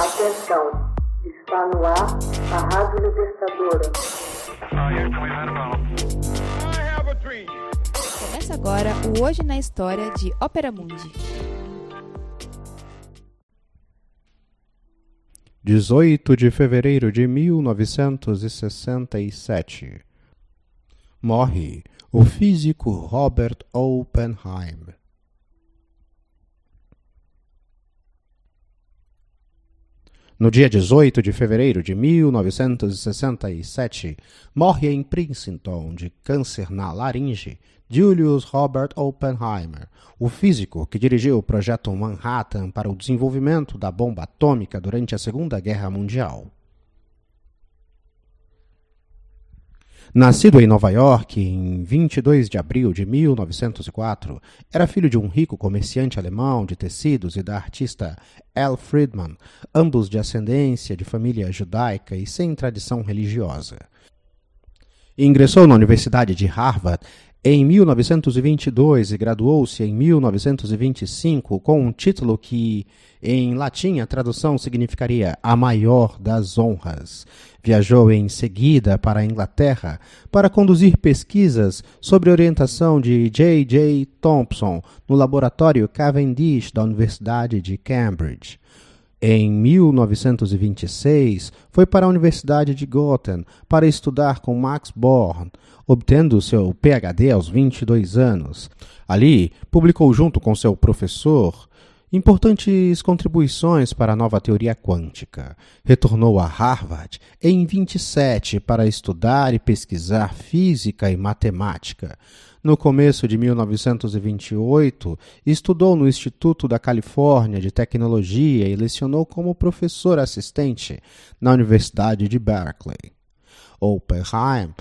Atenção, está no ar a Rádio Libertadora. Começa agora o Hoje na História de Ópera Mundi. 18 de fevereiro de 1967. Morre o físico Robert Oppenheim. No dia 18 de fevereiro de 1967, morre em Princeton de câncer na laringe Julius Robert Oppenheimer, o físico que dirigiu o projeto Manhattan para o desenvolvimento da bomba atômica durante a Segunda Guerra Mundial. Nascido em Nova York em 22 de abril de 1904, era filho de um rico comerciante alemão de tecidos e da artista Elle Friedman, ambos de ascendência de família judaica e sem tradição religiosa. Ingressou na Universidade de Harvard em 1922 e graduou-se em 1925 com um título que, em latim, a tradução significaria a maior das honras. Viajou em seguida para a Inglaterra para conduzir pesquisas sobre orientação de J. J. Thompson no laboratório Cavendish da Universidade de Cambridge. Em 1926, foi para a Universidade de Göttingen para estudar com Max Born, obtendo seu PhD aos 22 anos. Ali, publicou junto com seu professor importantes contribuições para a nova teoria quântica. Retornou a Harvard em 27 para estudar e pesquisar física e matemática. No começo de 1928, estudou no Instituto da Califórnia de Tecnologia e lecionou como professor assistente na Universidade de Berkeley. Oppenheim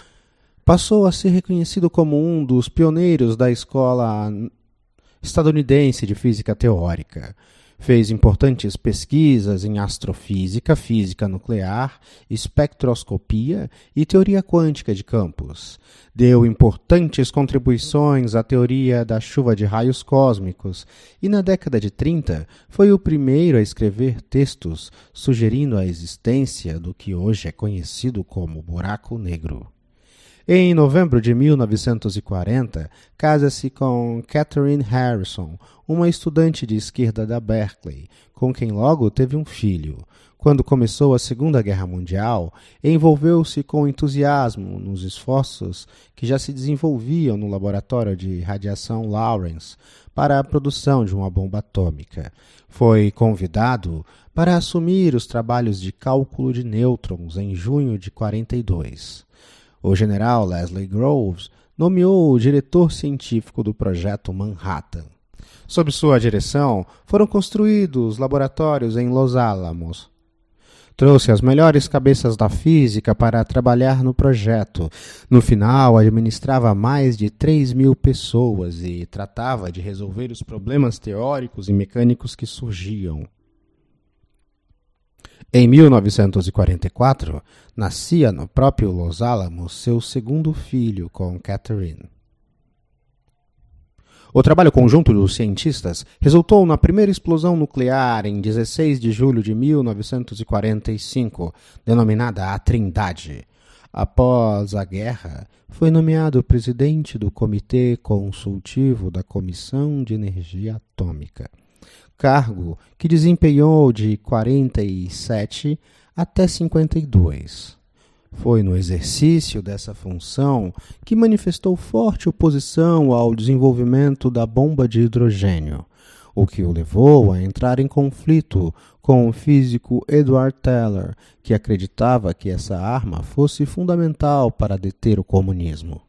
passou a ser reconhecido como um dos pioneiros da escola estadunidense de física teórica. Fez importantes pesquisas em astrofísica, física nuclear, espectroscopia e teoria quântica de campos. Deu importantes contribuições à teoria da chuva de raios cósmicos e, na década de 30, foi o primeiro a escrever textos sugerindo a existência do que hoje é conhecido como buraco negro. Em novembro de 1940, casa-se com Catherine Harrison, uma estudante de esquerda da Berkeley, com quem logo teve um filho. Quando começou a Segunda Guerra Mundial, envolveu-se com entusiasmo nos esforços que já se desenvolviam no laboratório de radiação Lawrence para a produção de uma bomba atômica. Foi convidado para assumir os trabalhos de cálculo de nêutrons em junho de 42. O general Leslie Groves nomeou o diretor científico do projeto Manhattan. Sob sua direção, foram construídos laboratórios em Los Alamos. Trouxe as melhores cabeças da física para trabalhar no projeto. No final, administrava mais de 3 mil pessoas e tratava de resolver os problemas teóricos e mecânicos que surgiam. Em 1944, nascia no próprio Los Alamos seu segundo filho com Catherine. O trabalho conjunto dos cientistas resultou na primeira explosão nuclear em 16 de julho de 1945, denominada a Trindade. Após a guerra, foi nomeado presidente do Comitê Consultivo da Comissão de Energia Atômica cargo que desempenhou de 47 até 52. Foi no exercício dessa função que manifestou forte oposição ao desenvolvimento da bomba de hidrogênio, o que o levou a entrar em conflito com o físico Edward Teller, que acreditava que essa arma fosse fundamental para deter o comunismo.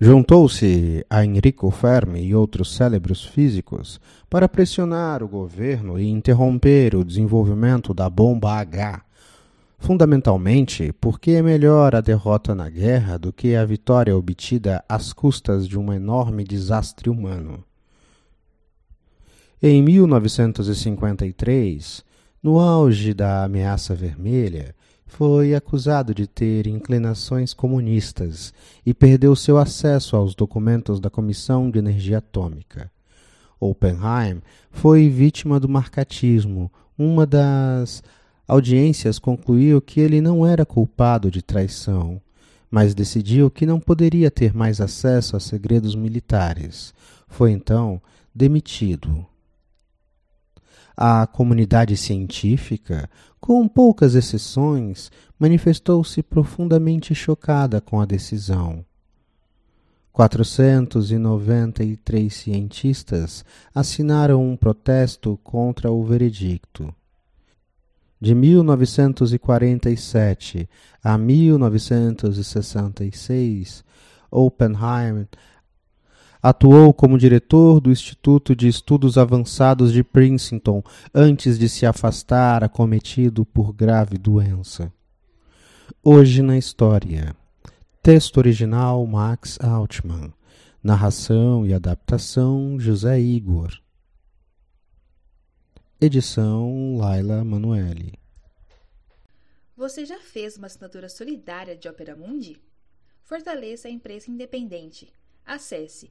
Juntou-se a Enrico Fermi e outros célebres físicos para pressionar o governo e interromper o desenvolvimento da bomba H, fundamentalmente porque é melhor a derrota na guerra do que a vitória obtida às custas de um enorme desastre humano. Em 1953, no auge da ameaça vermelha, foi acusado de ter inclinações comunistas e perdeu seu acesso aos documentos da Comissão de Energia Atômica. Oppenheim foi vítima do marcatismo. Uma das audiências concluiu que ele não era culpado de traição, mas decidiu que não poderia ter mais acesso a segredos militares. Foi então demitido. A comunidade científica, com poucas exceções, manifestou-se profundamente chocada com a decisão. 493 cientistas assinaram um protesto contra o veredicto. De 1947 a 1966, Oppenheim atuou como diretor do Instituto de Estudos Avançados de Princeton antes de se afastar acometido por grave doença. Hoje na história. Texto original Max Altman. Narração e adaptação José Igor. Edição Laila Manuelle. Você já fez uma assinatura solidária de Opera Mundi? Fortaleça a imprensa independente. Acesse